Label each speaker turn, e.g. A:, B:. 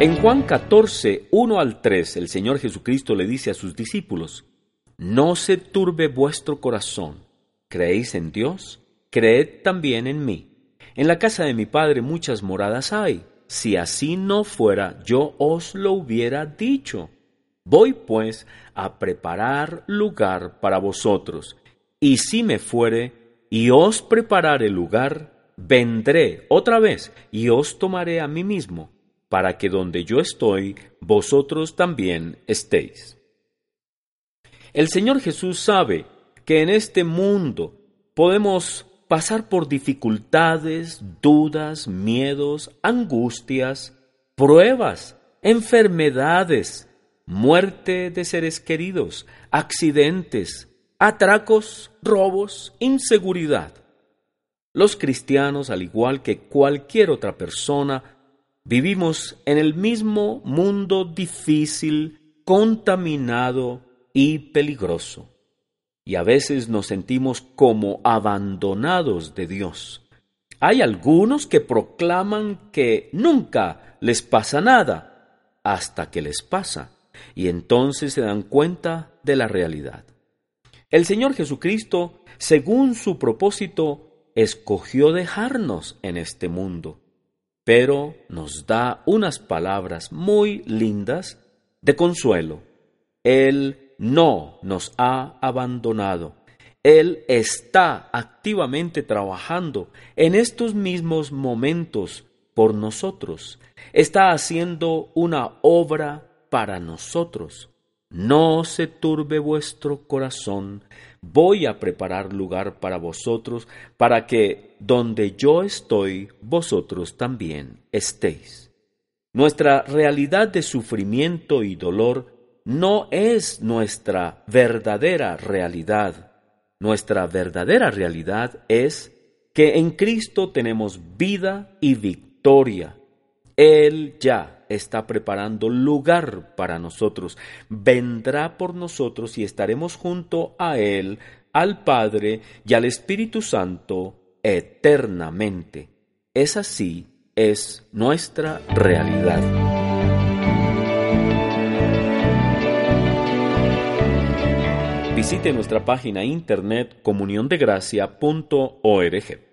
A: En Juan 14, 1 al 3, el Señor Jesucristo le dice a sus discípulos, No se turbe vuestro corazón, ¿creéis en Dios? Creed también en mí. En la casa de mi Padre muchas moradas hay, si así no fuera, yo os lo hubiera dicho. Voy pues a preparar lugar para vosotros, y si me fuere y os preparare lugar, vendré otra vez y os tomaré a mí mismo para que donde yo estoy, vosotros también estéis. El Señor Jesús sabe que en este mundo podemos pasar por dificultades, dudas, miedos, angustias, pruebas, enfermedades, muerte de seres queridos, accidentes, atracos, robos, inseguridad. Los cristianos, al igual que cualquier otra persona, Vivimos en el mismo mundo difícil, contaminado y peligroso. Y a veces nos sentimos como abandonados de Dios. Hay algunos que proclaman que nunca les pasa nada hasta que les pasa, y entonces se dan cuenta de la realidad. El Señor Jesucristo, según su propósito, escogió dejarnos en este mundo pero nos da unas palabras muy lindas de consuelo. Él no nos ha abandonado. Él está activamente trabajando en estos mismos momentos por nosotros. Está haciendo una obra para nosotros. No se turbe vuestro corazón, voy a preparar lugar para vosotros, para que donde yo estoy, vosotros también estéis. Nuestra realidad de sufrimiento y dolor no es nuestra verdadera realidad. Nuestra verdadera realidad es que en Cristo tenemos vida y victoria. Él ya está preparando lugar para nosotros. Vendrá por nosotros y estaremos junto a Él, al Padre y al Espíritu Santo eternamente. Es así, es nuestra realidad. Visite nuestra página internet comuniondegracia.org.